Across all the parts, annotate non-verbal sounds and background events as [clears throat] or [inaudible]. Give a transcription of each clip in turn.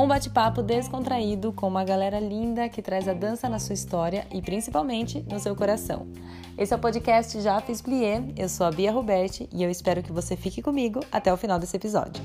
Um bate-papo descontraído com uma galera linda que traz a dança na sua história e principalmente no seu coração. Esse é o podcast Já Fiz Plié, eu sou a Bia Roberti e eu espero que você fique comigo até o final desse episódio.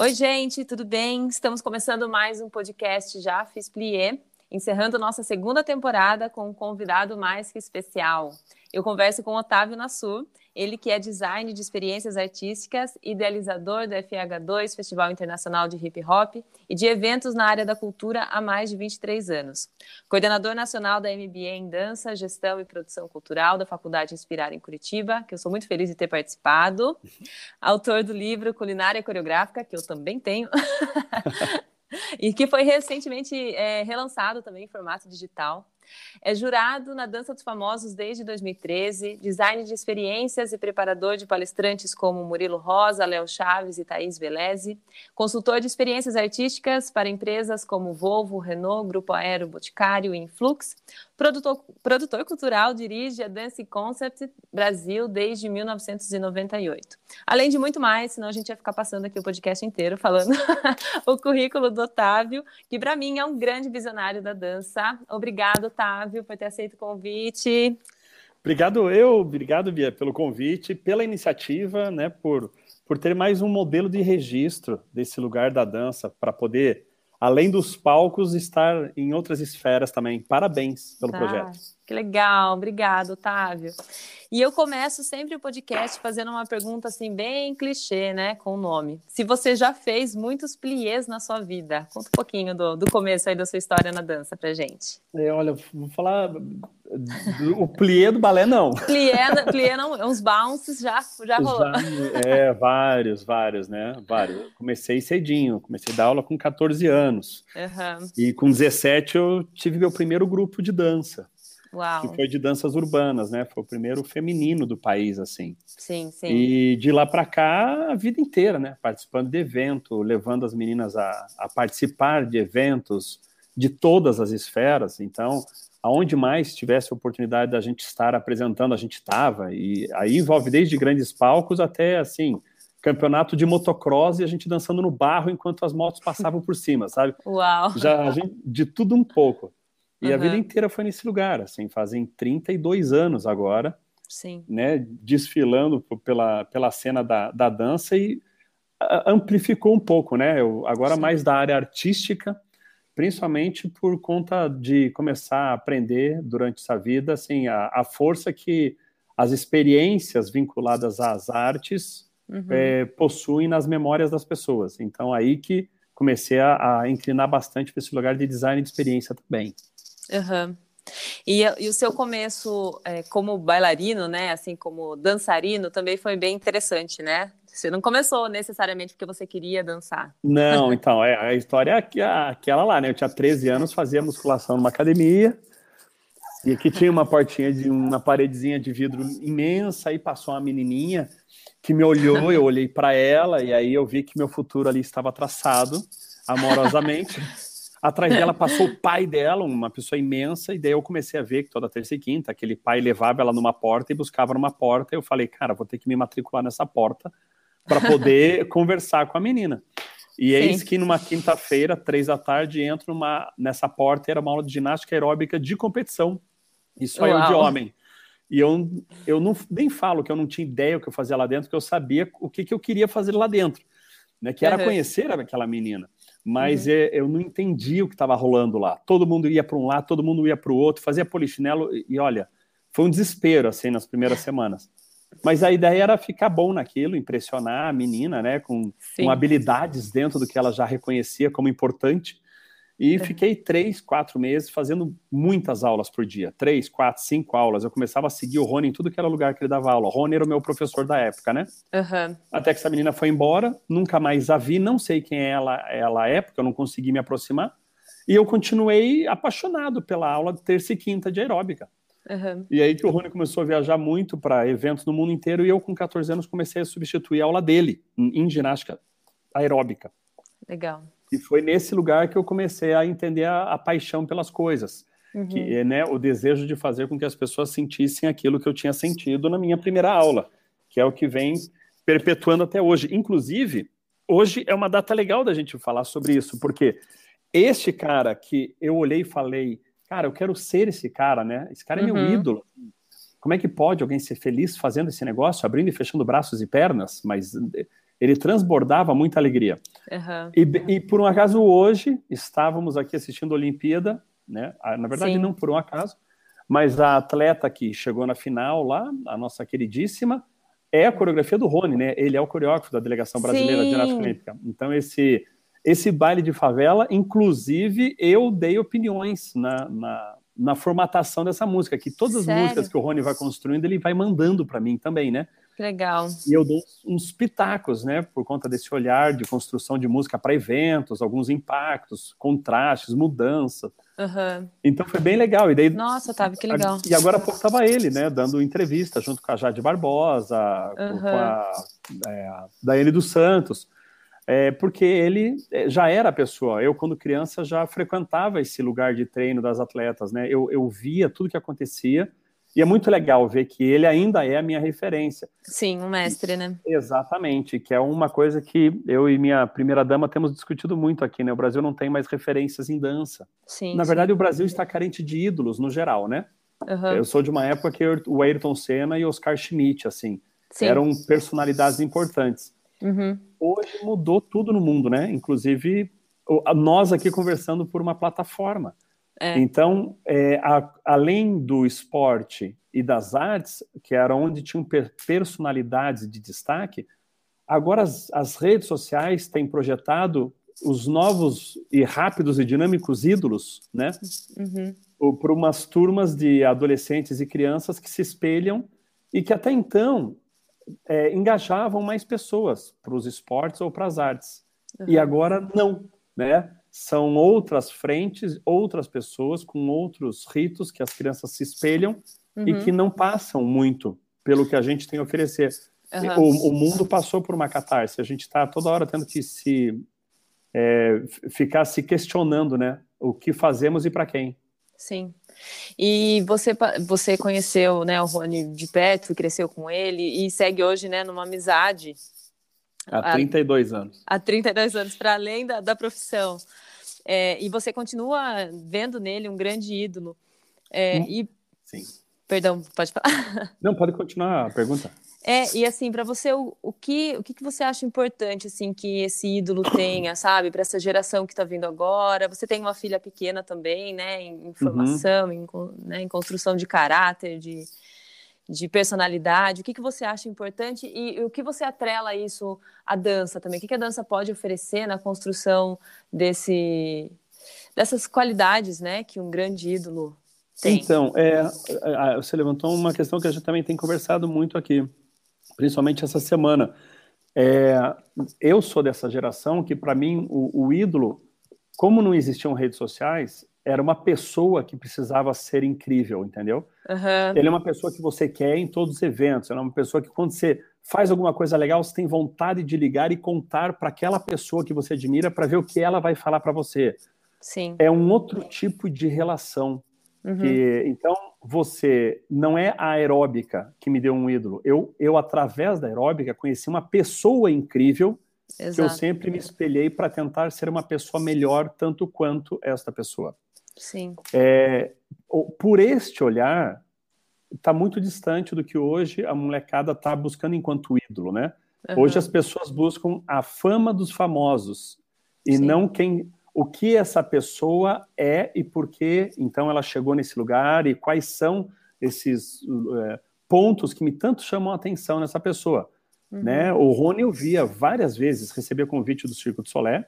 Oi, gente, tudo bem? Estamos começando mais um podcast Já Fiz Plié, encerrando nossa segunda temporada com um convidado mais que especial. Eu converso com Otávio Nassur, ele que é design de experiências artísticas, idealizador do FH2, Festival Internacional de Hip Hop, e de eventos na área da cultura há mais de 23 anos. Coordenador nacional da MBA em Dança, Gestão e Produção Cultural da Faculdade Inspirar em Curitiba, que eu sou muito feliz de ter participado. Autor do livro Culinária Coreográfica, que eu também tenho. [laughs] e que foi recentemente é, relançado também em formato digital. É jurado na Dança dos Famosos desde 2013, design de experiências e preparador de palestrantes como Murilo Rosa, Léo Chaves e Thaís Veleze, consultor de experiências artísticas para empresas como Volvo, Renault, Grupo Aero, Boticário e Influx, produtor, produtor cultural, dirige a Dance Concept Brasil desde 1998. Além de muito mais, senão a gente ia ficar passando aqui o podcast inteiro falando [laughs] o currículo do Otávio, que para mim é um grande visionário da dança. Obrigado, Otávio, por ter aceito o convite. Obrigado eu, obrigado, Bia, pelo convite, pela iniciativa, né, por, por ter mais um modelo de registro desse lugar da dança, para poder, além dos palcos, estar em outras esferas também. Parabéns pelo ah, projeto. Que legal, obrigado, Otávio. E eu começo sempre o podcast fazendo uma pergunta assim bem clichê, né, com o nome. Se você já fez muitos pliés na sua vida, conta um pouquinho do, do começo aí da sua história na dança pra gente. É, olha, vou falar o plié do balé não. Plié, plié não, uns bounces já já rolou. Já, é, vários, vários, né? Vários. Comecei cedinho, comecei a dar aula com 14 anos. Uhum. E com 17 eu tive meu primeiro grupo de dança. Uau. que foi de danças urbanas, né? Foi o primeiro feminino do país, assim. Sim, sim. E de lá para cá, a vida inteira, né? Participando de evento, levando as meninas a, a participar de eventos de todas as esferas. Então, aonde mais tivesse oportunidade da gente estar apresentando, a gente estava. E aí envolve desde grandes palcos até, assim, campeonato de motocross e a gente dançando no barro enquanto as motos passavam por cima, sabe? Uau! Já gente, de tudo um pouco. E uhum. a vida inteira foi nesse lugar, assim, fazem 32 anos agora, Sim. né, desfilando pela, pela cena da, da dança e amplificou um pouco, né, eu, agora Sim. mais da área artística, principalmente por conta de começar a aprender durante essa vida, assim, a, a força que as experiências vinculadas às artes uhum. é, possuem nas memórias das pessoas. Então, aí que comecei a, a inclinar bastante para esse lugar de design de experiência também. Uhum. E, e, o seu começo é, como bailarino, né, assim como dançarino, também foi bem interessante, né? Você não começou necessariamente porque você queria dançar. Não, então, é, a história é aquela lá, né? Eu tinha 13 anos, fazia musculação numa academia, e aqui tinha uma portinha de uma paredezinha de vidro imensa, aí passou uma menininha que me olhou, eu olhei para ela, e aí eu vi que meu futuro ali estava traçado amorosamente. Atrás dela [laughs] passou o pai dela, uma pessoa imensa, e daí eu comecei a ver que toda terça e quinta aquele pai levava ela numa porta e buscava numa porta. E eu falei, cara, vou ter que me matricular nessa porta para poder [laughs] conversar com a menina. E Sim. eis que numa quinta-feira, três da tarde, entro numa, nessa porta, era uma aula de ginástica aeróbica de competição. Isso aí de homem. E eu, eu não, nem falo que eu não tinha ideia o que eu fazia lá dentro, que eu sabia o que, que eu queria fazer lá dentro. Né, que era uhum. conhecer aquela menina mas uhum. é, eu não entendi o que estava rolando lá. Todo mundo ia para um lado, todo mundo ia para o outro, fazia polichinelo e, e olha, foi um desespero assim nas primeiras semanas. Mas a ideia era ficar bom naquilo, impressionar a menina, né, com, com habilidades dentro do que ela já reconhecia como importante. E é. fiquei três, quatro meses fazendo muitas aulas por dia. Três, quatro, cinco aulas. Eu começava a seguir o Rony em tudo que era lugar que ele dava aula. O Rony era o meu professor da época, né? Uhum. Até que essa menina foi embora, nunca mais a vi, não sei quem ela, ela é, porque eu não consegui me aproximar. E eu continuei apaixonado pela aula de terça e quinta de aeróbica. Uhum. E aí que o Rony começou a viajar muito para eventos no mundo inteiro e eu, com 14 anos, comecei a substituir a aula dele em, em ginástica aeróbica. Legal. E foi nesse lugar que eu comecei a entender a, a paixão pelas coisas. Uhum. Que né, o desejo de fazer com que as pessoas sentissem aquilo que eu tinha sentido na minha primeira aula, que é o que vem perpetuando até hoje. Inclusive, hoje é uma data legal da gente falar sobre isso, porque este cara que eu olhei e falei, cara, eu quero ser esse cara, né? Esse cara é uhum. meu ídolo. Como é que pode alguém ser feliz fazendo esse negócio, abrindo e fechando braços e pernas? Mas ele transbordava muita alegria. Uhum. E, e, por um acaso hoje estávamos aqui assistindo a Olimpíada, né? Ah, na verdade Sim. não por um acaso, mas a atleta que chegou na final lá, a nossa queridíssima, é a coreografia do Rony, né? Ele é o coreógrafo da delegação brasileira Sim. de ginástica olímpica. Então esse esse baile de favela, inclusive eu dei opiniões na, na, na formatação dessa música, que todas Sério? as músicas que o Rony vai construindo, ele vai mandando para mim também, né? Legal. E eu dou uns pitacos, né, por conta desse olhar de construção de música para eventos, alguns impactos, contrastes, mudança. Uhum. Então foi bem legal. E daí, Nossa, Otávio, que legal. E agora há pouco estava ele, né, dando entrevista junto com a Jade Barbosa, uhum. com a, é, a Daiane dos Santos, é, porque ele é, já era a pessoa. Eu, quando criança, já frequentava esse lugar de treino das atletas, né? Eu, eu via tudo que acontecia e é muito legal ver que ele ainda é a minha referência. Sim, um mestre, né? Exatamente, que é uma coisa que eu e minha primeira dama temos discutido muito aqui, né? O Brasil não tem mais referências em dança. Sim. Na verdade, sim. o Brasil está carente de ídolos no geral, né? Uhum. Eu sou de uma época que o Ayrton Senna e Oscar Schmidt, assim, sim. eram personalidades importantes. Uhum. Hoje mudou tudo no mundo, né? Inclusive nós aqui conversando por uma plataforma. É. Então, é, a, além do esporte e das artes, que era onde tinham personalidades de destaque, agora as, as redes sociais têm projetado os novos e rápidos e dinâmicos ídolos, né? Uhum. Por umas turmas de adolescentes e crianças que se espelham e que até então é, engajavam mais pessoas para os esportes ou para as artes. Uhum. E agora não, né? São outras frentes, outras pessoas com outros ritos que as crianças se espelham uhum. e que não passam muito pelo que a gente tem a oferecer. Uhum. O, o, mundo passou por uma catarse, a gente está toda hora tendo que se é, ficar se questionando, né? O que fazemos e para quem. Sim. E você, você conheceu né, o Rony de perto, cresceu com ele e segue hoje né, numa amizade Há 32 anos. Há 32 anos, para além da, da profissão. É, e você continua vendo nele um grande ídolo. É, hum, e... Sim. Perdão, pode falar? [laughs] Não, pode continuar a pergunta. É, e assim, para você, o, o, que, o que você acha importante, assim, que esse ídolo tenha, sabe, para essa geração que está vindo agora? Você tem uma filha pequena também, né, em, em formação, uhum. em, né, em construção de caráter, de, de personalidade, o que, que você acha importante e, e o que você atrela isso à dança também? O que, que a dança pode oferecer na construção desse, dessas qualidades né, que um grande ídolo tem? Então, é, você levantou uma questão que a gente também tem conversado muito aqui, principalmente essa semana. É, eu sou dessa geração que, para mim, o, o ídolo, como não existiam redes sociais, era uma pessoa que precisava ser incrível, entendeu? Uhum. Ele é uma pessoa que você quer em todos os eventos. Ele é uma pessoa que, quando você faz alguma coisa legal, você tem vontade de ligar e contar para aquela pessoa que você admira para ver o que ela vai falar para você. Sim. É um outro tipo de relação. Uhum. Que, então, você não é a aeróbica que me deu um ídolo. Eu, eu através da aeróbica, conheci uma pessoa incrível Exato. que eu sempre me espelhei para tentar ser uma pessoa melhor, tanto quanto esta pessoa. Sim. É, por este olhar, está muito distante do que hoje a molecada está buscando enquanto ídolo, né? Uhum. Hoje as pessoas buscam a fama dos famosos e Sim. não quem, o que essa pessoa é e por que então ela chegou nesse lugar e quais são esses é, pontos que me tanto chamam a atenção nessa pessoa. Uhum. Né? O Rony eu via várias vezes receber convite do Circo de Solé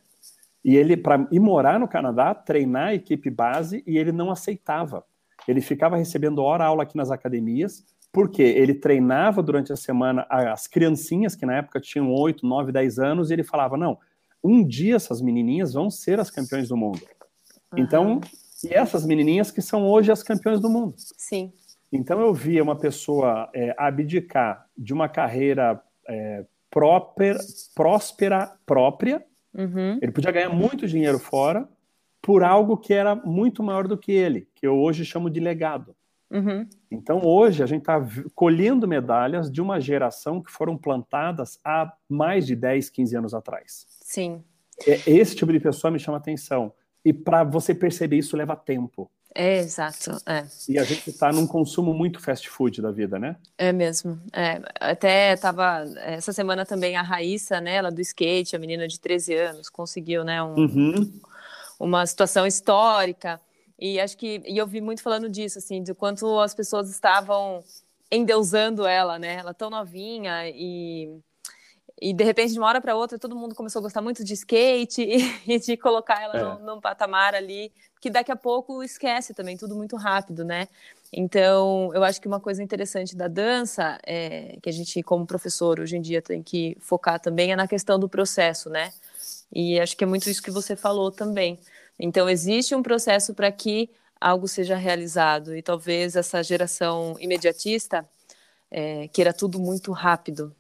e ele, para ir morar no Canadá, treinar a equipe base, e ele não aceitava. Ele ficava recebendo hora-aula aqui nas academias, porque ele treinava durante a semana as criancinhas, que na época tinham 8, 9, 10 anos, e ele falava: não, um dia essas menininhas vão ser as campeãs do mundo. Uhum. Então, e essas menininhas que são hoje as campeãs do mundo. Sim. Então eu via uma pessoa é, abdicar de uma carreira é, próspera, próspera própria Uhum. Ele podia ganhar muito dinheiro fora por algo que era muito maior do que ele, que eu hoje chamo de legado. Uhum. Então, hoje, a gente está colhendo medalhas de uma geração que foram plantadas há mais de 10, 15 anos atrás. Sim. Esse tipo de pessoa me chama atenção. E para você perceber isso leva tempo. É, exato. É. E a gente está num consumo muito fast food da vida, né? É mesmo. É, até estava essa semana também a Raíssa, né, ela do skate, a menina de 13 anos, conseguiu, né, um, uhum. uma situação histórica. E acho que e eu vi muito falando disso, assim, de quanto as pessoas estavam endeusando ela, né? Ela tão novinha e e de repente de uma hora para outra todo mundo começou a gostar muito de skate e, [laughs] e de colocar ela é. num, num patamar ali que daqui a pouco esquece também tudo muito rápido, né? Então, eu acho que uma coisa interessante da dança, é, que a gente, como professor, hoje em dia tem que focar também, é na questão do processo, né? E acho que é muito isso que você falou também. Então, existe um processo para que algo seja realizado, e talvez essa geração imediatista é, queira tudo muito rápido.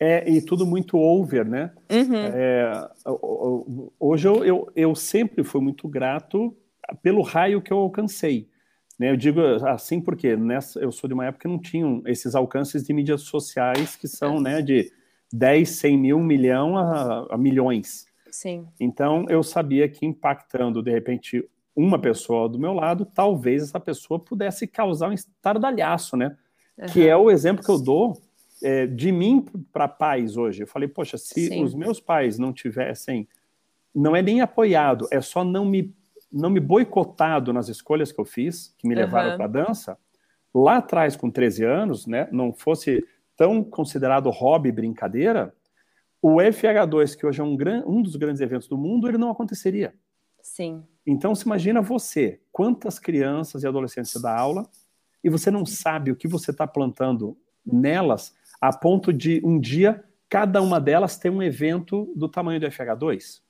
É, e tudo muito over, né? Uhum. É, hoje eu, eu, eu sempre fui muito grato pelo raio que eu alcancei. Né? Eu digo assim porque nessa, eu sou de uma época que não tinham esses alcances de mídias sociais que são né, de 10, 100 mil, milhão a, a milhões. Sim. Então eu sabia que impactando de repente uma pessoa do meu lado, talvez essa pessoa pudesse causar um estardalhaço, né? Uhum. Que é o exemplo que eu dou é, de mim para pais hoje. Eu falei, poxa, se Sim. os meus pais não tivessem, não é nem apoiado, é só não me não me boicotado nas escolhas que eu fiz, que me levaram uhum. para a dança, lá atrás, com 13 anos, né, não fosse tão considerado hobby brincadeira, o FH2, que hoje é um, gran, um dos grandes eventos do mundo, ele não aconteceria. Sim. Então, se imagina você, quantas crianças e adolescentes você dá aula, e você não sabe o que você está plantando nelas, a ponto de um dia cada uma delas ter um evento do tamanho do FH2.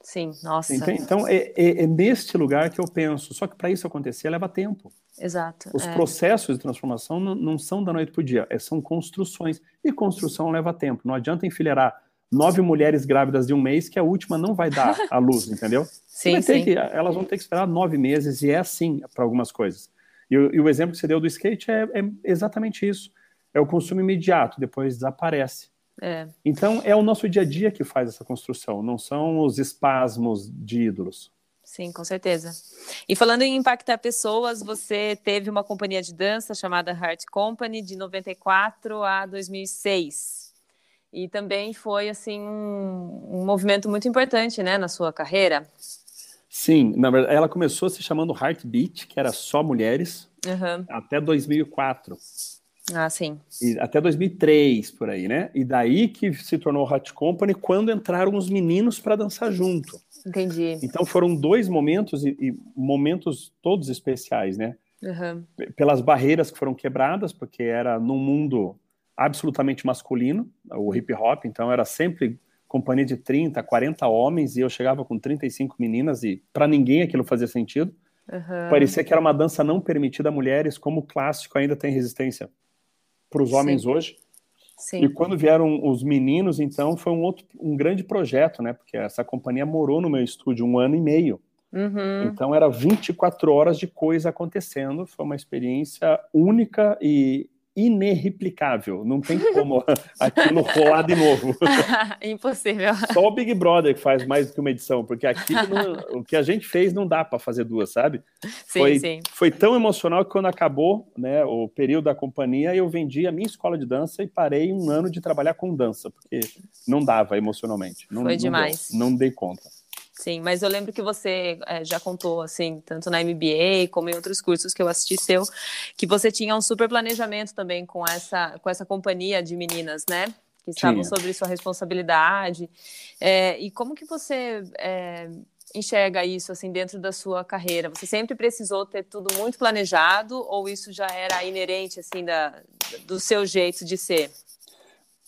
Sim, nossa. Então, é, é, é, neste lugar que eu penso. Só que para isso acontecer leva tempo. Exato. Os é. processos de transformação não, não, são da noite para o dia, é, são construções. E construção leva tempo. Não adianta enfileirar nove mulheres grávidas de um mês que a última não vai dar [laughs] a luz, entendeu? sim, sim. Que, elas vão ter que esperar nove meses e é assim para algumas coisas. E, e, o exemplo que você deu do skate é, é exatamente isso. É o consumo imediato, depois desaparece. É. Então, é o nosso dia a dia que faz essa construção, não são os espasmos de ídolos. Sim, com certeza. E falando em impactar pessoas, você teve uma companhia de dança chamada Heart Company de 94 a 2006. E também foi assim um, um movimento muito importante, né, na sua carreira. Sim, na verdade, ela começou se chamando Heartbeat, que era só mulheres, uhum. até 2004. Ah, sim. E até 2003, por aí, né? E daí que se tornou Hot Company quando entraram os meninos para dançar junto. Entendi. Então foram dois momentos e, e momentos todos especiais, né? Uhum. Pelas barreiras que foram quebradas, porque era num mundo absolutamente masculino, o hip hop, então era sempre companhia de 30, 40 homens e eu chegava com 35 meninas e para ninguém aquilo fazia sentido. Uhum. Parecia que era uma dança não permitida a mulheres, como o clássico ainda tem resistência para os homens Sim. hoje. Sim. E quando vieram os meninos, então, foi um outro, um grande projeto, né? Porque essa companhia morou no meu estúdio um ano e meio. Uhum. Então, era 24 horas de coisa acontecendo. Foi uma experiência única e inerreplicável. Não tem como [laughs] aquilo rolar de novo. [laughs] Impossível. Só o Big Brother que faz mais do que uma edição, porque aqui o que a gente fez não dá para fazer duas, sabe? Sim, foi, sim. Foi tão emocional que quando acabou né, o período da companhia, eu vendi a minha escola de dança e parei um ano de trabalhar com dança, porque não dava emocionalmente. Não, foi demais. Não, não dei conta. Sim, mas eu lembro que você é, já contou, assim, tanto na MBA como em outros cursos que eu assisti seu, que você tinha um super planejamento também com essa, com essa companhia de meninas, né? Que estavam tinha. sobre sua responsabilidade. É, e como que você é, enxerga isso, assim, dentro da sua carreira? Você sempre precisou ter tudo muito planejado ou isso já era inerente, assim, da, do seu jeito de ser?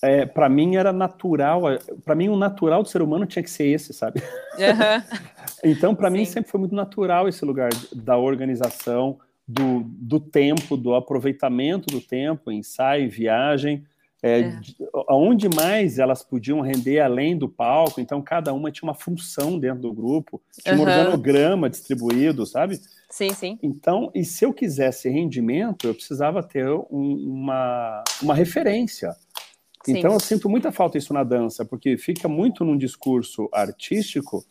É, para mim era natural, para mim o natural do ser humano tinha que ser esse, sabe? Uhum. [laughs] então, para mim sempre foi muito natural esse lugar da organização, do, do tempo, do aproveitamento do tempo, ensaio, viagem. É, é. aonde mais elas podiam render além do palco, então cada uma tinha uma função dentro do grupo, tinha um organograma distribuído, sabe? Sim, sim. Então, e se eu quisesse rendimento, eu precisava ter um, uma, uma referência. Sim. Então, eu sinto muita falta isso na dança, porque fica muito num discurso artístico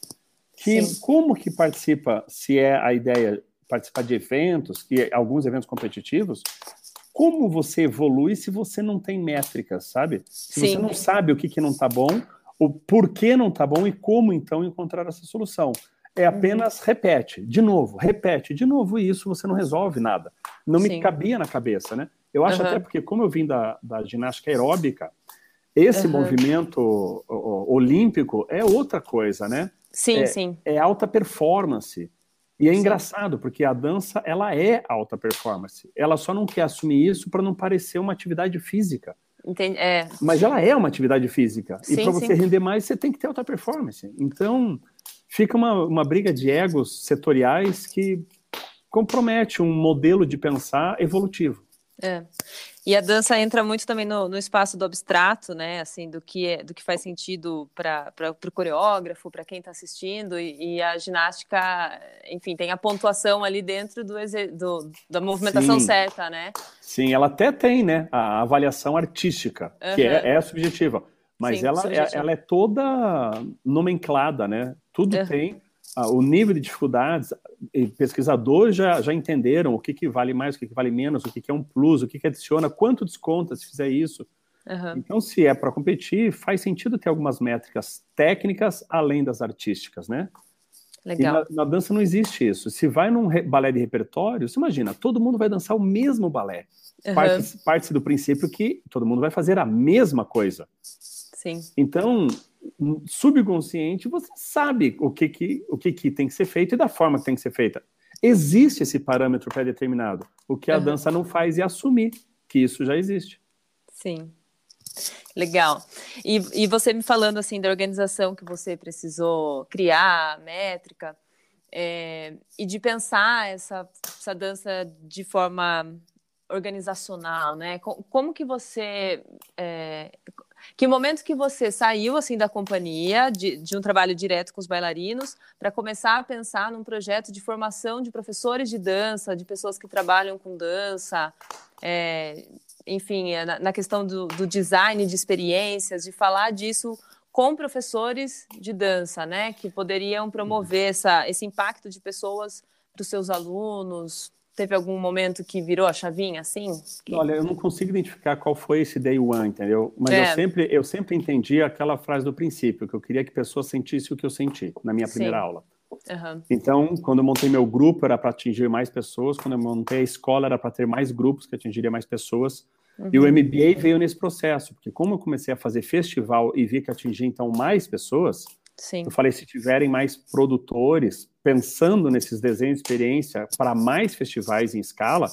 que sim. como que participa, se é a ideia participar de eventos, que alguns eventos competitivos, como você evolui se você não tem métricas, sabe? Se Sim. você não sabe o que, que não está bom, o porquê não está bom e como então encontrar essa solução. É uhum. apenas repete, de novo, repete, de novo, e isso você não resolve nada. Não me Sim. cabia na cabeça, né? Eu acho uhum. até porque, como eu vim da, da ginástica aeróbica, esse uhum. movimento olímpico é outra coisa, né? Sim, é, sim. É alta performance. E é Sim. engraçado, porque a dança, ela é alta performance. Ela só não quer assumir isso para não parecer uma atividade física. Entendi. É. Mas ela é uma atividade física. Sim, e para você render mais, você tem que ter alta performance. Então, fica uma, uma briga de egos setoriais que compromete um modelo de pensar evolutivo. É. E a dança entra muito também no, no espaço do abstrato, né? Assim, do que é, do que faz sentido para o coreógrafo, para quem está assistindo, e, e, a ginástica, enfim, tem a pontuação ali dentro do, do da movimentação Sim. certa, né? Sim, ela até tem, né? A avaliação artística, uhum. que é, é subjetiva, mas Sim, ela, é, ela é toda nomenclada, né? Tudo uhum. tem o nível de dificuldades, pesquisadores já, já entenderam o que, que vale mais, o que, que vale menos, o que, que é um plus, o que, que adiciona, quanto desconta se fizer isso. Uhum. Então, se é para competir, faz sentido ter algumas métricas técnicas além das artísticas, né? Legal. Na, na, dança não existe isso. Se vai num balé de repertório, você imagina, todo mundo vai dançar o mesmo balé. Uhum. Parte-se parte do princípio que todo mundo vai fazer a mesma coisa. Sim. Então, subconsciente, você sabe o que, que, o que, que tem que ser feito e da forma que tem que ser feita. Existe esse parâmetro pré-determinado. O que a uhum. dança não faz é assumir que isso já existe. Sim. Legal. E, e você me falando assim da organização que você precisou criar, métrica, é, e de pensar essa, essa dança de forma organizacional, né? Como que você é, que momento que você saiu assim da companhia, de, de um trabalho direto com os bailarinos, para começar a pensar num projeto de formação de professores de dança, de pessoas que trabalham com dança, é, enfim, é, na, na questão do, do design de experiências, de falar disso com professores de dança, né, que poderiam promover essa, esse impacto de pessoas para os seus alunos, Teve algum momento que virou a chavinha assim? Olha, eu não consigo identificar qual foi esse day one, entendeu? Mas é. eu, sempre, eu sempre entendi aquela frase do princípio, que eu queria que pessoas sentissem o que eu senti na minha primeira Sim. aula. Uhum. Então, quando eu montei meu grupo, era para atingir mais pessoas. Quando eu montei a escola, era para ter mais grupos que atingiria mais pessoas. Uhum. E o MBA veio nesse processo, porque como eu comecei a fazer festival e vi que atingia então mais pessoas, Sim. eu falei, se tiverem mais produtores, pensando nesses desenhos de experiência para mais festivais em escala,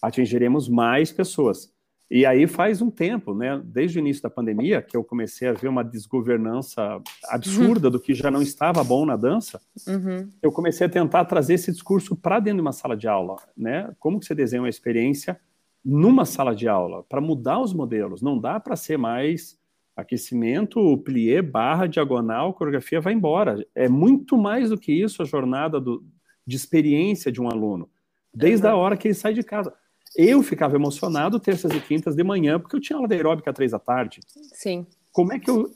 atingiremos mais pessoas. E aí faz um tempo, né, desde o início da pandemia, que eu comecei a ver uma desgovernança absurda uhum. do que já não estava bom na dança, uhum. eu comecei a tentar trazer esse discurso para dentro de uma sala de aula, né? Como que você desenha uma experiência numa sala de aula para mudar os modelos? Não dá para ser mais aquecimento, plié, barra, diagonal, coreografia vai embora. É muito mais do que isso a jornada do, de experiência de um aluno, desde uhum. a hora que ele sai de casa. Eu ficava emocionado terças e quintas de manhã, porque eu tinha aula de aeróbica às três da tarde. Sim. Como é que eu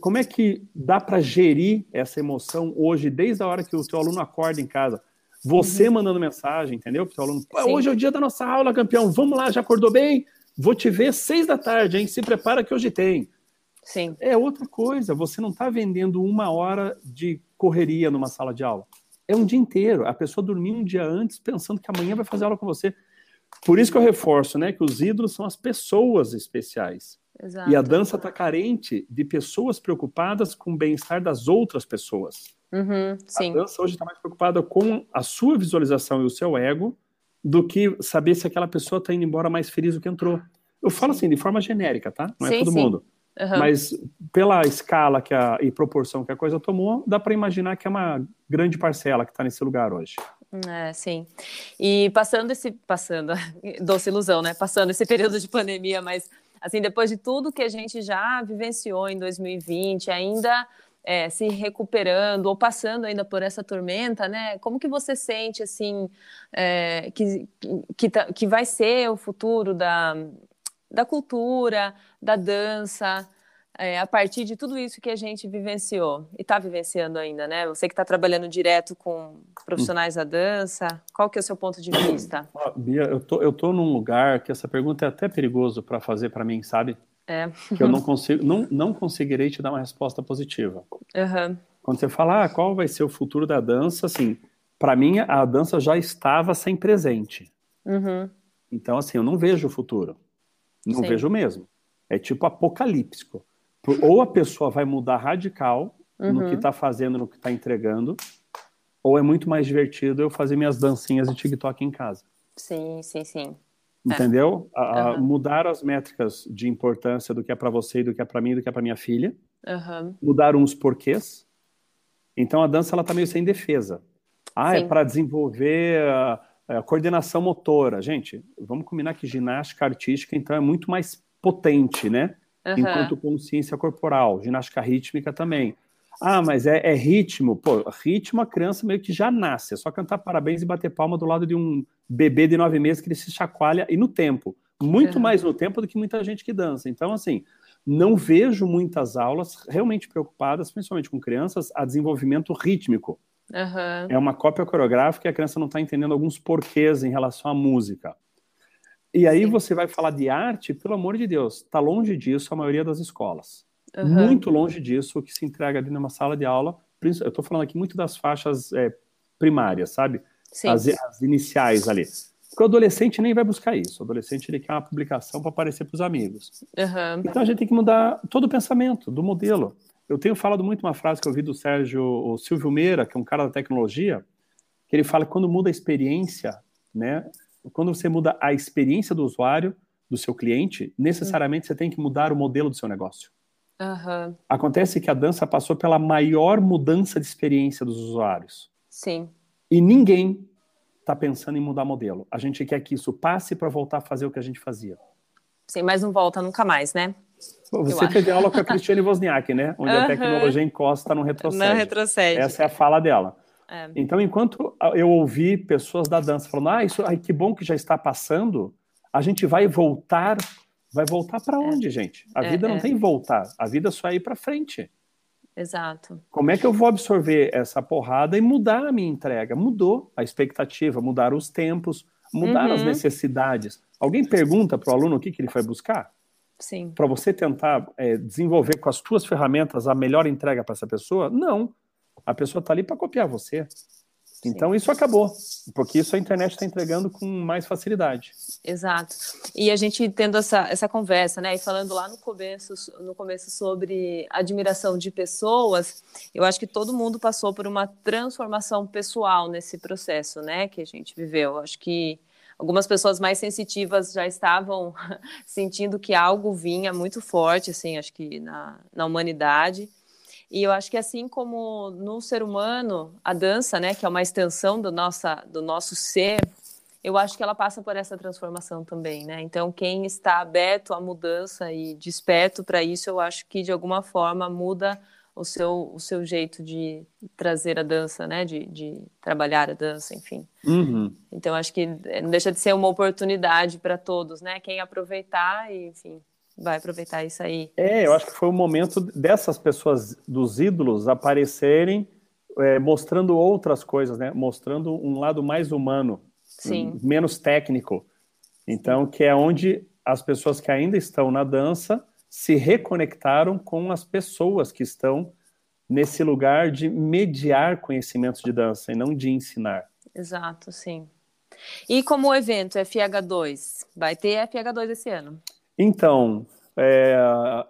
como é que dá para gerir essa emoção hoje, desde a hora que o teu aluno acorda em casa? Você uhum. mandando mensagem, entendeu? Para o aluno, hoje é o dia da nossa aula, campeão, vamos lá, já acordou bem? Vou te ver seis da tarde, hein? Se prepara que hoje tem. Sim. É outra coisa. Você não está vendendo uma hora de correria numa sala de aula. É um dia inteiro. A pessoa dormiu um dia antes pensando que amanhã vai fazer aula com você. Por isso que eu reforço, né, que os ídolos são as pessoas especiais. Exato. E a dança está carente de pessoas preocupadas com o bem-estar das outras pessoas. Uhum, a dança hoje está mais preocupada com a sua visualização e o seu ego do que saber se aquela pessoa está indo embora mais feliz do que entrou. Eu falo sim. assim, de forma genérica, tá? Não é todo sim. mundo. Uhum. Mas pela escala que a, e proporção que a coisa tomou, dá para imaginar que é uma grande parcela que está nesse lugar hoje. É, sim. E passando esse, passando, [laughs] doce ilusão, né? Passando esse período de pandemia mais, Assim, depois de tudo que a gente já vivenciou em 2020, ainda é, se recuperando ou passando ainda por essa tormenta, né? Como que você sente assim é, que, que, tá, que vai ser o futuro da, da cultura, da dança, é, a partir de tudo isso que a gente vivenciou e está vivenciando ainda, né? Você que está trabalhando direto com profissionais da dança, qual que é o seu ponto de vista? [clears throat] Bia, eu tô, eu tô num lugar que essa pergunta é até perigoso para fazer para mim, sabe? É. Que eu não consigo, não, não conseguirei te dar uma resposta positiva. Uhum. Quando você fala, ah, qual vai ser o futuro da dança, assim, para mim a dança já estava sem presente. Uhum. Então, assim, eu não vejo o futuro. Não Sim. vejo mesmo. É tipo apocalíptico. Ou a pessoa vai mudar radical uhum. no que está fazendo, no que está entregando, ou é muito mais divertido eu fazer minhas dancinhas de TikTok em casa. Sim, sim, sim. Entendeu? É. A, uhum. Mudar as métricas de importância do que é para você e do que é para mim e do que é para minha filha. Uhum. Mudar uns porquês. Então a dança ela tá meio sem defesa. Ah, é Sim. é para desenvolver a, a, coordenação motora. Gente, vamos combinar que ginástica artística então é muito mais potente, né? uhum. enquanto consciência corporal, ginástica rítmica também. Ah, mas é, é, ritmo. Pô, ritmo a criança meio que já nasce. É só cantar parabéns e bater palma do lado de um bebê de nove meses que ele se chacoalha e no tempo. Muito uhum. mais no tempo do que muita gente que dança. Então, assim, não vejo muitas aulas realmente preocupadas, principalmente com crianças, a desenvolvimento rítmico. Uhum. É uma cópia coreográfica e a criança não está entendendo alguns porquês em relação à música. E aí Sim. você vai falar de arte, pelo amor de Deus, está longe disso a maioria das escolas. Uhum. Muito longe disso o que se entrega ali numa sala de aula. Eu estou falando aqui muito das faixas é, primárias, sabe? As, as, iniciais ali. Porque o adolescente nem vai buscar isso. O adolescente ele quer uma publicação para aparecer para os amigos. Uhum. Então a gente tem que mudar todo o pensamento do modelo. Eu tenho falado muito uma frase que eu ouvi do Sérgio o Silvio Meira, que é um cara da tecnologia, que ele fala que quando muda a experiência, né, quando você muda a experiência do usuário, do seu cliente, necessariamente você tem que mudar o modelo do seu negócio. Uhum. Acontece que a dança passou pela maior mudança de experiência dos usuários. Sim. E ninguém está pensando em mudar modelo. A gente quer que isso passe para voltar a fazer o que a gente fazia. Sim, mas não volta nunca mais, né? Você teve aula com a Cristiane Wozniak, né? Onde uhum. a tecnologia encosta no retrocede. Não retrocede. Essa é a fala dela. É. Então, enquanto eu ouvi pessoas da dança falando, ah, isso, ai, que bom que já está passando, a gente vai voltar, vai voltar para é. onde, é. gente? A é, vida não é. tem voltar, a vida só é ir para frente. Exato. Como é que eu vou absorver essa porrada e mudar a minha entrega? Mudou a expectativa, mudaram os tempos, mudaram uhum. as necessidades. Alguém pergunta para o aluno o que, que ele foi buscar? Sim. Para você tentar é, desenvolver com as suas ferramentas a melhor entrega para essa pessoa? Não. A pessoa está ali para copiar você. Então isso acabou, porque isso a internet está entregando com mais facilidade. Exato. E a gente tendo essa, essa conversa, né? E falando lá no começo, no começo sobre admiração de pessoas, eu acho que todo mundo passou por uma transformação pessoal nesse processo, né? Que a gente viveu. Eu acho que algumas pessoas mais sensitivas já estavam [laughs] sentindo que algo vinha muito forte, assim, acho que na, na humanidade. E eu acho que assim como no ser humano, a dança, né, que é uma extensão do, nossa, do nosso ser, eu acho que ela passa por essa transformação também, né? Então, quem está aberto à mudança e desperto para isso, eu acho que de alguma forma muda o seu, o seu jeito de trazer a dança, né? De, de trabalhar a dança, enfim. Uhum. Então, acho que não deixa de ser uma oportunidade para todos, né? Quem aproveitar e, enfim, vai aproveitar isso aí. É, eu acho que foi o momento dessas pessoas, dos ídolos, aparecerem é, mostrando outras coisas, né? Mostrando um lado mais humano, Sim. menos técnico. Então, que é onde as pessoas que ainda estão na dança se reconectaram com as pessoas que estão nesse lugar de mediar conhecimentos de dança e não de ensinar. Exato, sim. E como o evento FH2, vai ter FH2 esse ano? Então, é,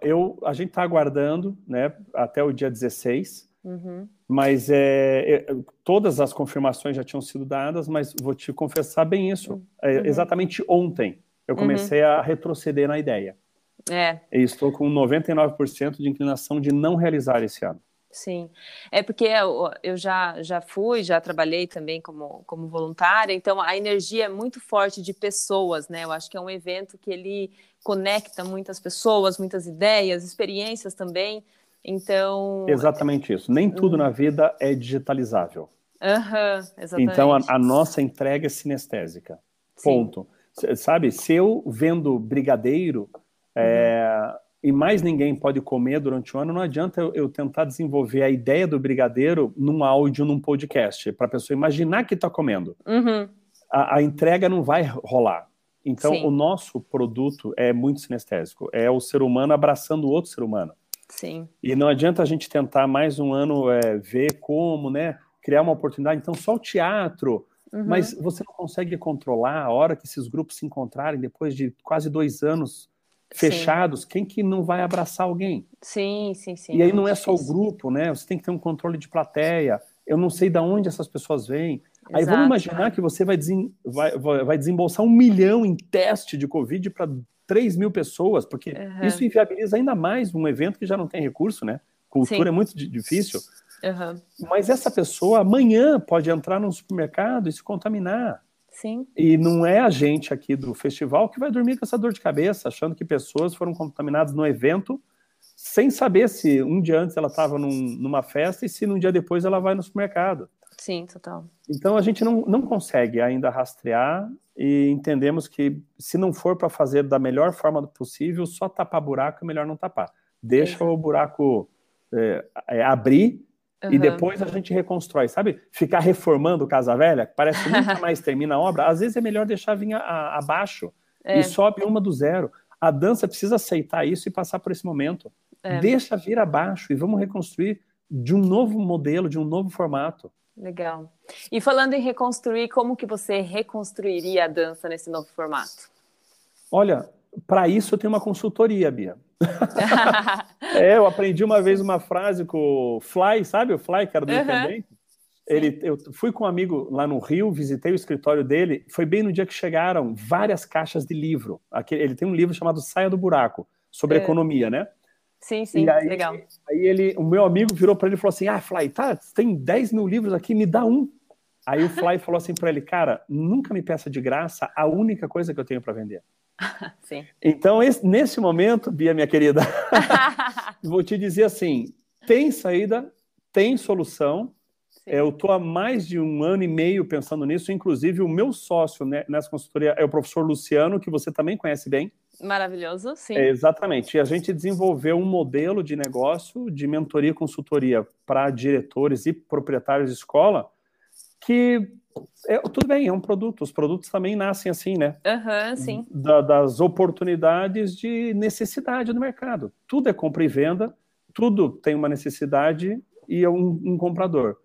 eu, a gente está aguardando né, até o dia 16, uhum. mas é, é, todas as confirmações já tinham sido dadas, mas vou te confessar bem isso. É, uhum. exatamente ontem eu comecei uhum. a retroceder na ideia. É. E estou com 99% de inclinação de não realizar esse ano. Sim, é porque eu, eu já, já fui, já trabalhei também como, como voluntária, então a energia é muito forte de pessoas, né? Eu acho que é um evento que ele conecta muitas pessoas, muitas ideias, experiências também. Então. Exatamente isso. Nem tudo na vida é digitalizável. Uhum, exatamente. Então a, a, nossa entrega é sinestésica. Sim. Ponto. Sabe, se eu vendo brigadeiro, uhum. é, e mais ninguém pode comer durante o ano, não adianta eu, eu tentar desenvolver a ideia do brigadeiro num áudio, num podcast, para a pessoa imaginar que está comendo. Uhum. A, a, entrega não vai rolar. Então, Sim. o nosso produto é muito sinestésico. É o ser humano abraçando o outro ser humano. Sim. E não adianta a gente tentar mais um ano é, ver como, né? Criar uma oportunidade. Então, só o teatro. Uhum. Mas você não consegue controlar a hora que esses grupos se encontrarem depois de quase dois anos fechados, sim. quem que não vai abraçar alguém? Sim, sim, sim. E aí não é só o grupo, né? Você tem que ter um controle de plateia. Eu não sei de onde essas pessoas vêm. Exato. Aí vamos imaginar que você vai, desem, vai, vai desembolsar um milhão em teste de Covid para 3 mil pessoas, porque uhum. isso inviabiliza ainda mais um evento que já não tem recurso, né? Cultura sim. é muito difícil. Uhum. Mas essa pessoa amanhã pode entrar no supermercado e se contaminar. Sim. E não é a gente aqui do festival que vai dormir com essa dor de cabeça, achando que pessoas foram contaminadas no evento, sem saber se um dia antes ela estava num, numa festa e se num dia depois ela vai no supermercado. Sim, total. Então a gente não, não consegue ainda rastrear e entendemos que se não for para fazer da melhor forma possível, só tapar buraco é melhor não tapar. Deixa o buraco é, é, abrir Uhum. E depois a gente reconstrói, sabe? Ficar reformando Casa Velha, parece que nunca [laughs] mais termina a obra. Às vezes é melhor deixar vir abaixo é. e sobe uma do zero. A dança precisa aceitar isso e passar por esse momento. É. Deixa vir abaixo e vamos reconstruir de um novo modelo, de um novo formato. Legal. E falando em reconstruir, como que você reconstruiria a dança nesse novo formato? Olha, para isso eu tenho uma consultoria, Bia. É, eu aprendi uma vez uma frase com o Fly, sabe o Fly, que era do uhum. Independente? Ele, eu fui com um amigo lá no Rio, visitei o escritório dele. Foi bem no dia que chegaram várias caixas de livro. Aqui, ele tem um livro chamado Saia do Buraco, sobre é. economia, né? Sim, sim, aí, legal. Aí ele, o meu amigo virou para ele e falou assim: Ah, Fly, tá, tem 10 mil livros aqui, me dá um. Aí o Fly falou assim para ele: Cara, nunca me peça de graça a única coisa que eu tenho para vender. [laughs] Sim. Então, esse, nesse momento, Bia, minha querida, [laughs] vou te dizer assim: tem saída, tem solução. Eu estou há mais de um ano e meio pensando nisso. Inclusive, o meu sócio né, nessa consultoria é o professor Luciano, que você também conhece bem. Maravilhoso, sim. É, exatamente. E a gente desenvolveu um modelo de negócio de mentoria e consultoria para diretores e proprietários de escola que é, tudo bem, é um produto. Os produtos também nascem assim, né? Uhum, sim. Da, das oportunidades de necessidade do mercado. Tudo é compra e venda, tudo tem uma necessidade e é um, um comprador.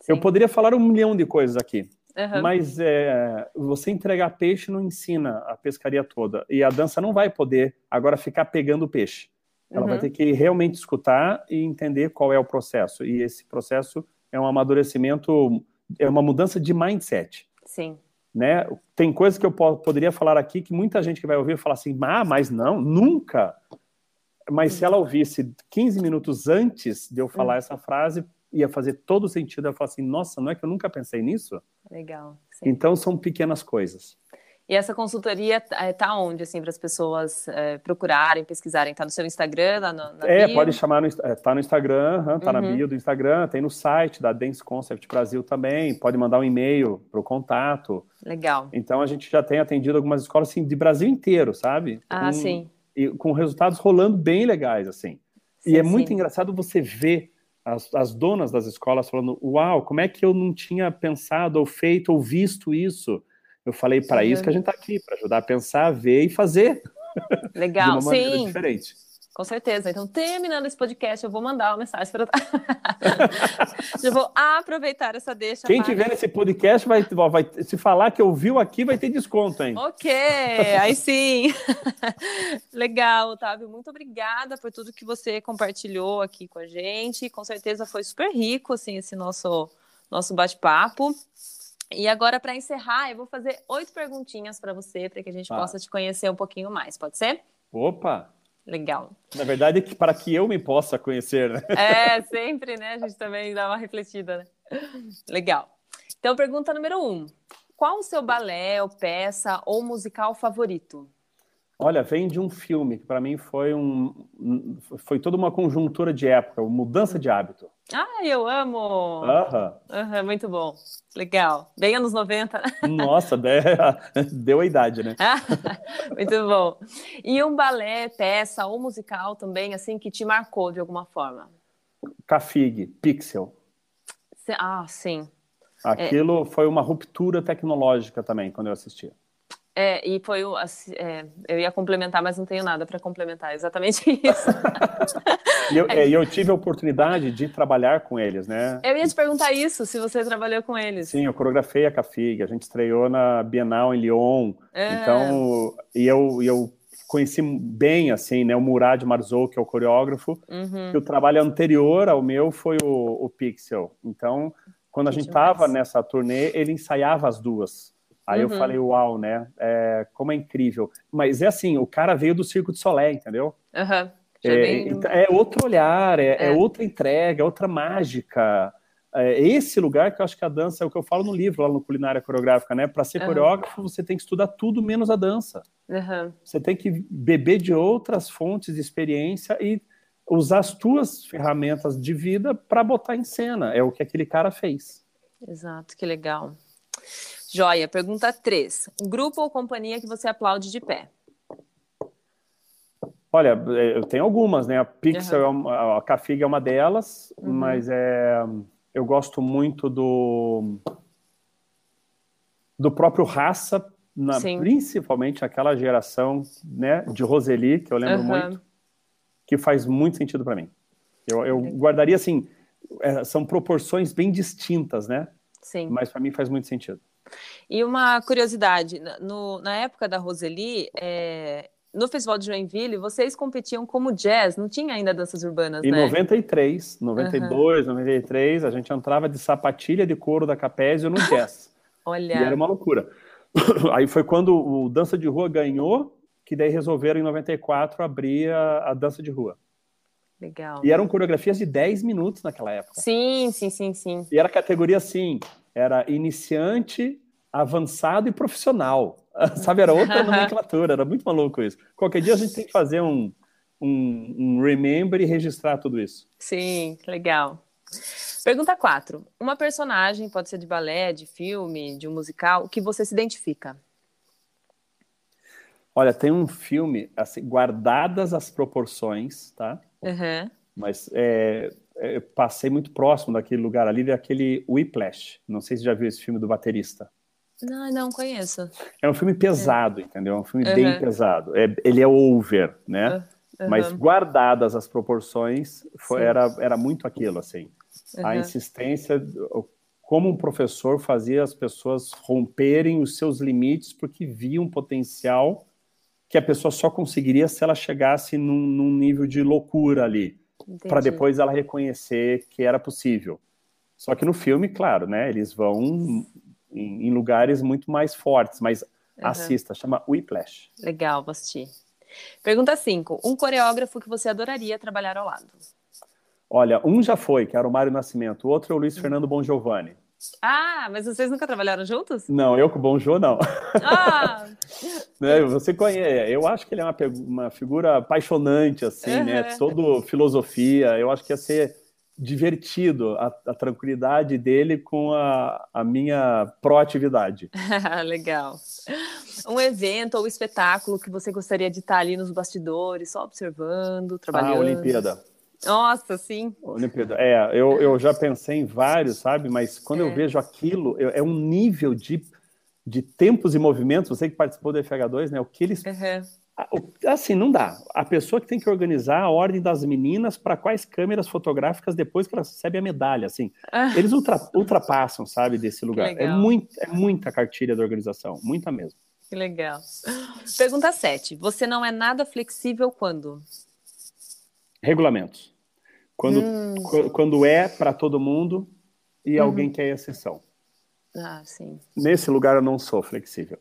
Sim. Eu poderia falar um milhão de coisas aqui, uhum. mas é, você entregar peixe não ensina a pescaria toda. E a dança não vai poder agora ficar pegando peixe. Ela uhum. vai ter que realmente escutar e entender qual é o processo. E esse processo é um amadurecimento é uma mudança de mindset. Sim. Né? Tem coisas que eu poderia falar aqui que muita gente que vai ouvir fala assim, ah, mas não, nunca. Mas se ela ouvisse 15 minutos antes de eu falar hum. essa frase, ia fazer todo sentido. Ela falar assim, nossa, não é que eu nunca pensei nisso? Legal. Sim. Então são pequenas coisas. E essa consultoria está tá onde, assim, para as pessoas é, procurarem, pesquisarem? Está no seu Instagram, no, na É, bio? pode chamar, no, é, tá no Instagram, está uhum. na bio do Instagram, tem no site da Dance Concept Brasil também, pode mandar um e-mail para o contato. Legal. Então a gente já tem atendido algumas escolas, assim, de Brasil inteiro, sabe? Ah, com, sim. E com resultados rolando bem legais, assim. Sim, e é sim. muito engraçado você ver as, as donas das escolas falando, uau, como é que eu não tinha pensado ou feito ou visto isso? Eu falei para isso que a gente está aqui, para ajudar a pensar, ver e fazer. [laughs] Legal, de uma sim. diferente. Com certeza. Então, terminando esse podcast, eu vou mandar uma mensagem para. Já [laughs] vou aproveitar essa deixa. Quem tiver nesse podcast vai, vai se falar que ouviu aqui, vai ter desconto, hein? Ok, aí sim. [laughs] Legal, Otávio. Muito obrigada por tudo que você compartilhou aqui com a gente. Com certeza foi super rico assim esse nosso nosso bate-papo. E agora, para encerrar, eu vou fazer oito perguntinhas para você, para que a gente ah. possa te conhecer um pouquinho mais. Pode ser? Opa! Legal. Na verdade, é que para que eu me possa conhecer, né? É, sempre, né? A gente também dá uma refletida, né? Legal. Então, pergunta número um. Qual o seu balé, ou peça, ou musical favorito? Olha, vem de um filme que para mim foi um foi toda uma conjuntura de época, mudança de hábito. Ah, eu amo! Aham. Uhum, muito bom. Legal. Bem anos 90, né? Nossa, [laughs] deu a idade, né? [laughs] muito bom. E um balé, peça ou musical também, assim, que te marcou de alguma forma? Cafig, Pixel. Ah, sim. Aquilo é... foi uma ruptura tecnológica também, quando eu assisti. É, e foi o. É, eu ia complementar, mas não tenho nada para complementar, exatamente [laughs] isso. e eu, é, eu, tive a oportunidade de trabalhar com eles, né? Eu ia te perguntar isso, se você trabalhou com eles. Sim, eu coreografei a Cafig, a gente estreou na Bienal em Lyon. É. Então, e eu, eu conheci bem, assim, né, o Murad Marzou, que é o coreógrafo, uhum. que o trabalho anterior ao meu foi o, o Pixel. Então, quando a que gente estava nessa turnê, ele ensaiava as duas. Aí uhum. eu falei, uau, né? É, como é incrível. Mas é assim, o cara veio do Circo de Solé, entendeu? Uhum. É, então, é, outro olhar, é, é, é, outra entrega, é outra mágica. É esse lugar que eu acho que a dança é o que eu falo no livro, lá no Culinária Coreográfica, né? Para ser uhum. coreógrafo, você tem que estudar tudo menos a dança. Você tem que beber de outras fontes de experiência e usar as tuas ferramentas de vida para botar em cena. É o que aquele cara fez. Exato, que legal. Joia, pergunta 3. Um grupo ou companhia que você aplaude de pé? Olha, é, eu tenho algumas, né? A Pixel, uhum. a Cafig é uma delas, uhum. mas é, eu gosto muito do do próprio Raça, na, principalmente aquela geração né, de Roseli, que eu lembro uhum. muito, que faz muito sentido para mim. Eu, eu guardaria assim, é, são proporções bem distintas, né? Sim. Mas para mim faz muito sentido. E uma curiosidade, no, na época da Roseli, é, no Festival de Joinville, vocês competiam como jazz, não tinha ainda danças urbanas, em né? Em 93, 92, uhum. 93, a gente entrava de sapatilha de couro da Capésio no jazz. [laughs] Olha. E era uma loucura. [coughs] Aí foi quando o Dança de Rua ganhou, que daí resolveram em 94 abrir a, a dança de rua. Legal. E eram coreografias de 10 minutos naquela época. Sim, sim, sim, sim. E era categoria assim, era iniciante, avançado e profissional. [laughs] Sabe, era outra [laughs] nomenclatura, era muito maluco isso. Qualquer dia a gente tem que fazer um, um, um remember e registrar tudo isso. Sim, legal. Pergunta 4. Uma personagem, pode ser de balé, de filme, de um musical, que você se identifica? Olha, tem um filme, assim, guardadas as proporções, tá? Uhum. Mas é, é, passei muito próximo daquele lugar ali, daquele Whiplash. Não sei se já viu esse filme do baterista. Não, não conheço. É um filme pesado, é. entendeu? É um filme uhum. bem pesado. É, ele é over, né? Uhum. Mas guardadas as proporções, foi, era, era muito aquilo, assim. Uhum. A insistência, como um professor fazia as pessoas romperem os seus limites porque via um potencial que a pessoa só conseguiria se ela chegasse num, num nível de loucura ali para depois ela reconhecer que era possível. Só que no filme, claro, né, eles vão em, em lugares muito mais fortes, mas uhum. assista, chama Whiplash. Legal, vou assistir. Pergunta 5. Um coreógrafo que você adoraria trabalhar ao lado? Olha, um já foi, que era o Mário Nascimento, o outro é o Luiz uhum. Fernando Bon Giovanni. Ah, mas vocês nunca trabalharam juntos? Não, eu com o Bon Jo, não. Ah! [laughs] né, você conhece, eu acho que ele é uma, uma figura apaixonante, assim, uhum. né? Todo filosofia, eu acho que ia ser divertido a, a tranquilidade dele com a, a minha proatividade. [laughs] Legal. Um evento ou espetáculo que você gostaria de estar ali nos bastidores, só observando, trabalhando? A Olimpíada. Nossa, sim. Olimpíada. É, eu, eu já pensei em vários, sabe? Mas quando é. eu vejo aquilo, eu, é um nível de, de tempos e movimentos. Você que participou do FH2, né? O que eles. Uhum. Assim, não dá. A pessoa que tem que organizar a ordem das meninas para quais câmeras fotográficas depois que elas recebem a medalha, assim. Ah. Eles ultra, ultrapassam, sabe, desse lugar. É, muito, é muita cartilha da organização, muita mesmo. Que legal. Pergunta 7. Você não é nada flexível quando? Regulamentos. Quando, hum. quando é para todo mundo e uhum. alguém quer exceção. Ah, sim. Nesse lugar eu não sou flexível.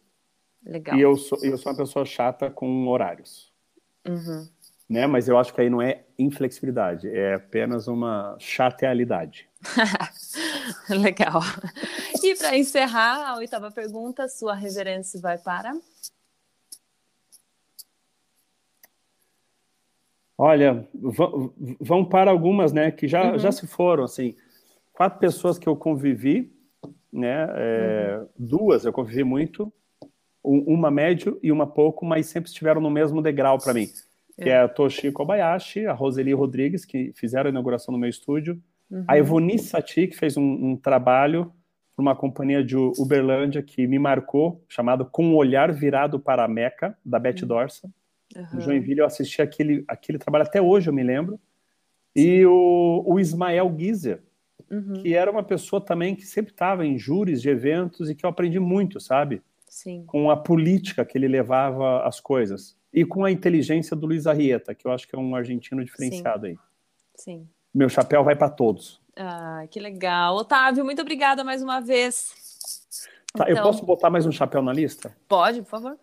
Legal. E eu sou, eu sou uma pessoa chata com horários. Uhum. né? Mas eu acho que aí não é inflexibilidade, é apenas uma chatealidade. [laughs] Legal. E para encerrar, a oitava pergunta, sua reverência vai para? Olha, vão para algumas, né, que já, uhum. já se foram, assim, quatro pessoas que eu convivi, né, é, uhum. duas eu convivi muito, uma médio e uma pouco, mas sempre estiveram no mesmo degrau para mim, que é. é a Toshi Kobayashi, a Roseli Rodrigues, que fizeram a inauguração no meu estúdio, uhum. a Ivoni Sati, que fez um, um trabalho para uma companhia de Uberlândia que me marcou, chamado Com o Olhar Virado para a Meca, da Beth uhum. Dorsa, Uhum. Joinville, eu assisti aquele, aquele trabalho até hoje, eu me lembro. E o, o Ismael Gizer, uhum. que era uma pessoa também que sempre estava em júris de eventos e que eu aprendi muito, sabe? Sim. Com a política que ele levava as coisas. E com a inteligência do Luiz Arrieta, que eu acho que é um argentino diferenciado Sim. aí. Sim. Meu chapéu vai para todos. Ah, que legal. Otávio, muito obrigada mais uma vez. Tá, então... Eu posso botar mais um chapéu na lista? Pode, por favor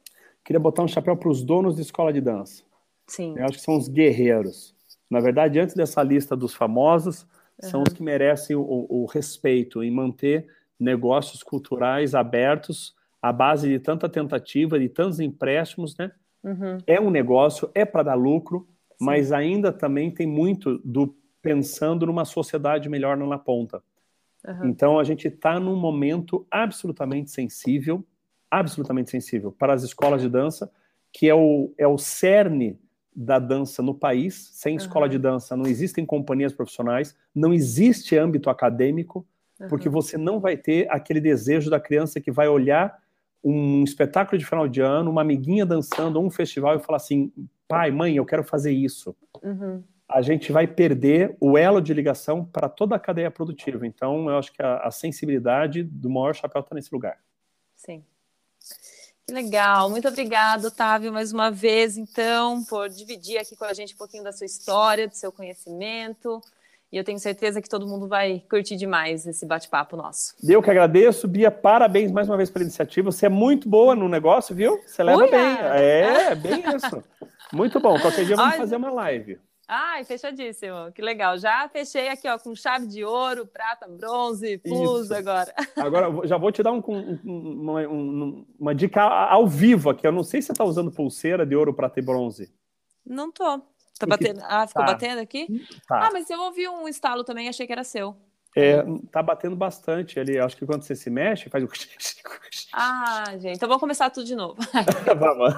queria botar um chapéu para os donos de escola de dança. Sim. Eu acho que são os guerreiros. Na verdade, antes dessa lista dos famosos, uhum. são os que merecem o, o, respeito em manter negócios culturais abertos à base de tanta tentativa, de tantos empréstimos, né? Uhum. É um negócio, é para dar lucro, Sim. mas ainda também tem muito do pensando numa sociedade melhor na ponta. Uhum. Então a gente está num momento absolutamente sensível absolutamente sensível para as escolas de dança, que é o, é o cerne da dança no país. Sem uhum. escola de dança não existem companhias profissionais, não existe âmbito acadêmico, uhum. porque você não vai ter aquele desejo da criança que vai olhar um espetáculo de final de ano, uma amiguinha dançando, um festival e falar assim: pai, mãe, eu quero fazer isso. Uhum. A gente vai perder o elo de ligação para toda a cadeia produtiva. Então, eu acho que a, a sensibilidade do maior chapéu está nesse lugar. Sim. Que legal, muito obrigada, Otávio, mais uma vez, então, por dividir aqui com a gente um pouquinho da sua história, do seu conhecimento. E eu tenho certeza que todo mundo vai curtir demais esse bate-papo nosso. Eu que agradeço, Bia, parabéns mais uma vez pela iniciativa. Você é muito boa no negócio, viu? Você leva Uia! bem. É, bem isso. Muito bom. Qualquer dia vamos Olha... fazer uma live. Ai, fechadíssimo. Que legal. Já fechei aqui, ó, com chave de ouro, prata, bronze, plus agora. [laughs] Agora, já vou te dar um, um, uma, um, uma, dica ao vivo aqui. Eu não sei se você está usando pulseira de ouro, prata e bronze. Não tô. Tá batendo. Ah, ficou tá. batendo aqui? Tá. Ah, mas eu ouvi um estalo também, achei que era seu. É, tá batendo bastante ali. Acho que quando você se mexe, faz o. [laughs] Ah, gente. Então vamos começar tudo de novo. [laughs] vamos.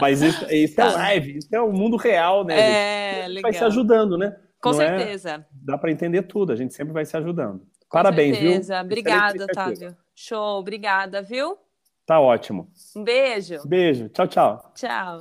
Mas isso, isso é tá. é live, isso é o mundo real, né? É, legal. Vai se ajudando, né? Com Não é? certeza. É, dá para entender tudo, a gente sempre vai se ajudando. Com Parabéns, certeza. viu? Obrigada, Otávio. Show, obrigada, viu? Tá ótimo. Um beijo. Beijo. Tchau, tchau. Tchau.